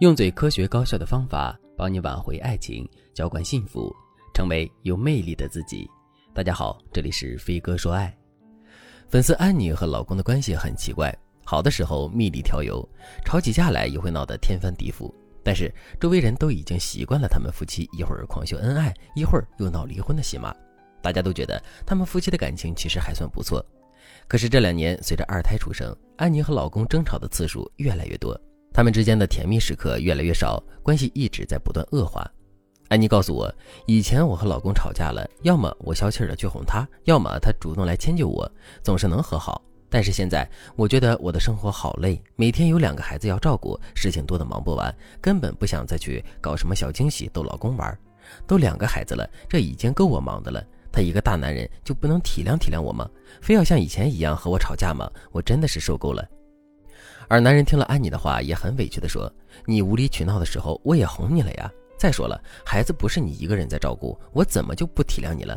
用最科学高效的方法帮你挽回爱情，浇灌幸福，成为有魅力的自己。大家好，这里是飞哥说爱。粉丝安妮和老公的关系很奇怪，好的时候蜜里调油，吵起架来也会闹得天翻地覆。但是周围人都已经习惯了他们夫妻一会儿狂秀恩爱，一会儿又闹离婚的戏码，大家都觉得他们夫妻的感情其实还算不错。可是这两年随着二胎出生，安妮和老公争吵的次数越来越多。他们之间的甜蜜时刻越来越少，关系一直在不断恶化。安妮告诉我，以前我和老公吵架了，要么我消气的去哄他，要么他主动来迁就我，总是能和好。但是现在，我觉得我的生活好累，每天有两个孩子要照顾，事情多的忙不完，根本不想再去搞什么小惊喜逗老公玩。都两个孩子了，这已经够我忙的了，他一个大男人就不能体谅体谅我吗？非要像以前一样和我吵架吗？我真的是受够了。而男人听了安妮的话，也很委屈地说：“你无理取闹的时候，我也哄你了呀。再说了，孩子不是你一个人在照顾，我怎么就不体谅你了？”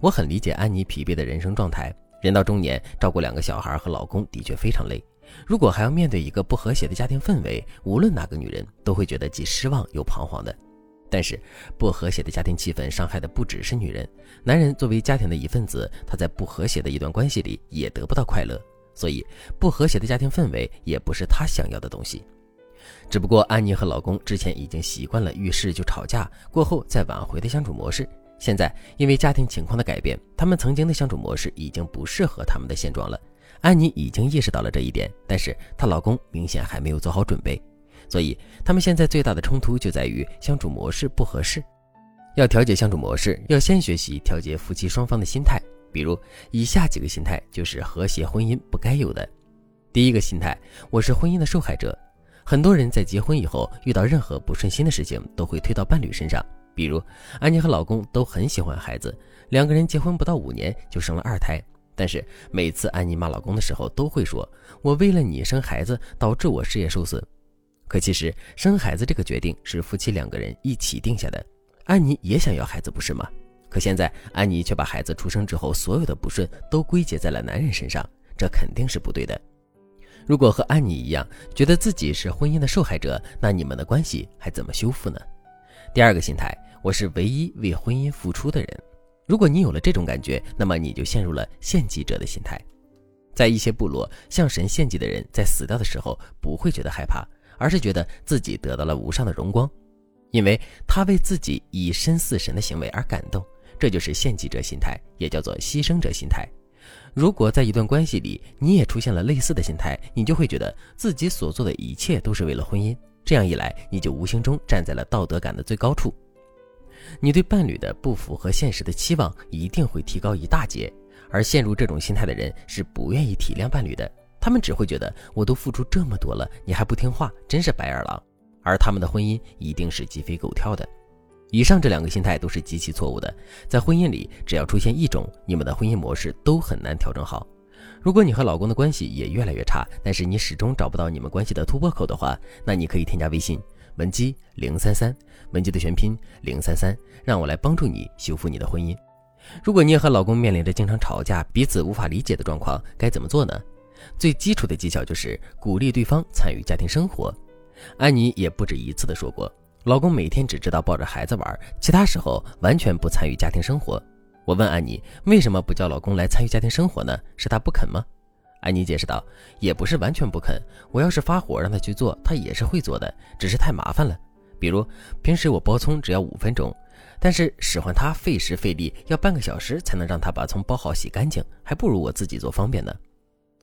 我很理解安妮疲惫的人生状态。人到中年，照顾两个小孩和老公的确非常累。如果还要面对一个不和谐的家庭氛围，无论哪个女人都会觉得既失望又彷徨的。但是，不和谐的家庭气氛伤害的不只是女人，男人作为家庭的一份子，他在不和谐的一段关系里也得不到快乐。所以，不和谐的家庭氛围也不是她想要的东西。只不过，安妮和老公之前已经习惯了遇事就吵架，过后再挽回的相处模式。现在，因为家庭情况的改变，他们曾经的相处模式已经不适合他们的现状了。安妮已经意识到了这一点，但是她老公明显还没有做好准备。所以，他们现在最大的冲突就在于相处模式不合适。要调节相处模式，要先学习调节夫妻双方的心态。比如以下几个心态就是和谐婚姻不该有的。第一个心态，我是婚姻的受害者。很多人在结婚以后遇到任何不顺心的事情，都会推到伴侣身上。比如安妮和老公都很喜欢孩子，两个人结婚不到五年就生了二胎。但是每次安妮骂老公的时候，都会说：“我为了你生孩子，导致我事业受损。”可其实生孩子这个决定是夫妻两个人一起定下的。安妮也想要孩子，不是吗？可现在，安妮却把孩子出生之后所有的不顺都归结在了男人身上，这肯定是不对的。如果和安妮一样觉得自己是婚姻的受害者，那你们的关系还怎么修复呢？第二个心态，我是唯一为婚姻付出的人。如果你有了这种感觉，那么你就陷入了献祭者的心态。在一些部落，向神献祭的人在死掉的时候不会觉得害怕，而是觉得自己得到了无上的荣光，因为他为自己以身似神的行为而感动。这就是献祭者心态，也叫做牺牲者心态。如果在一段关系里，你也出现了类似的心态，你就会觉得自己所做的一切都是为了婚姻。这样一来，你就无形中站在了道德感的最高处。你对伴侣的不符合现实的期望一定会提高一大截。而陷入这种心态的人是不愿意体谅伴侣的，他们只会觉得我都付出这么多了，你还不听话，真是白眼狼。而他们的婚姻一定是鸡飞狗跳的。以上这两个心态都是极其错误的，在婚姻里，只要出现一种，你们的婚姻模式都很难调整好。如果你和老公的关系也越来越差，但是你始终找不到你们关系的突破口的话，那你可以添加微信文姬零三三，文姬的全拼零三三，让我来帮助你修复你的婚姻。如果你也和老公面临着经常吵架、彼此无法理解的状况，该怎么做呢？最基础的技巧就是鼓励对方参与家庭生活。安妮也不止一次的说过。老公每天只知道抱着孩子玩，其他时候完全不参与家庭生活。我问安妮为什么不叫老公来参与家庭生活呢？是他不肯吗？安妮解释道：“也不是完全不肯，我要是发火让他去做，他也是会做的，只是太麻烦了。比如平时我剥葱只要五分钟，但是使唤他费时费力，要半个小时才能让他把葱剥好洗干净，还不如我自己做方便呢。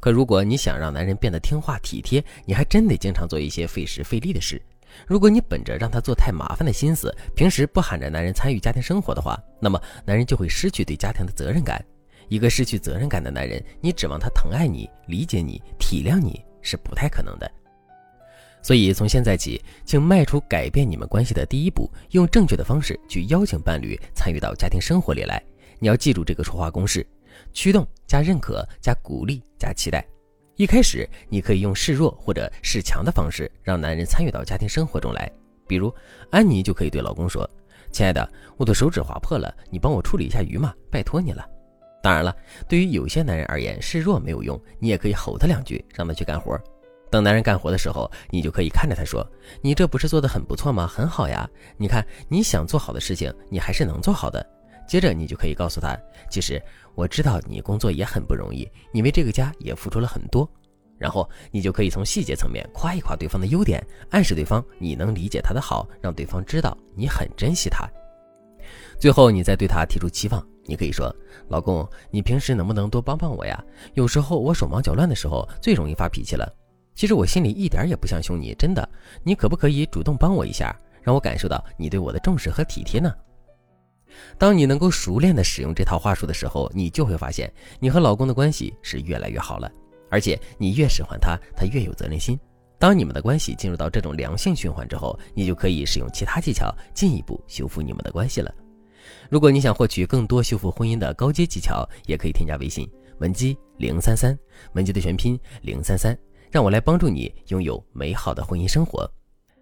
可如果你想让男人变得听话体贴，你还真得经常做一些费时费力的事。”如果你本着让他做太麻烦的心思，平时不喊着男人参与家庭生活的话，那么男人就会失去对家庭的责任感。一个失去责任感的男人，你指望他疼爱你、理解你、体谅你是不太可能的。所以从现在起，请迈出改变你们关系的第一步，用正确的方式去邀请伴侣参与到家庭生活里来。你要记住这个说话公式：驱动加认可加鼓励加期待。一开始，你可以用示弱或者示强的方式，让男人参与到家庭生活中来。比如，安妮就可以对老公说：“亲爱的，我的手指划破了，你帮我处理一下鱼嘛，拜托你了。”当然了，对于有些男人而言，示弱没有用，你也可以吼他两句，让他去干活。等男人干活的时候，你就可以看着他说：“你这不是做的很不错吗？很好呀！你看你想做好的事情，你还是能做好的。”接着你就可以告诉他：“其实我知道你工作也很不容易，你为这个家也付出了很多。”然后你就可以从细节层面夸一夸对方的优点，暗示对方你能理解他的好，让对方知道你很珍惜他。最后你再对他提出期望，你可以说：“老公，你平时能不能多帮帮我呀？有时候我手忙脚乱的时候最容易发脾气了。其实我心里一点也不想凶你，真的。你可不可以主动帮我一下，让我感受到你对我的重视和体贴呢？”当你能够熟练的使用这套话术的时候，你就会发现你和老公的关系是越来越好了。而且你越使唤他，他越有责任心。当你们的关系进入到这种良性循环之后，你就可以使用其他技巧进一步修复你们的关系了。如果你想获取更多修复婚姻的高阶技巧，也可以添加微信文姬零三三，文姬的全拼零三三，让我来帮助你拥有美好的婚姻生活。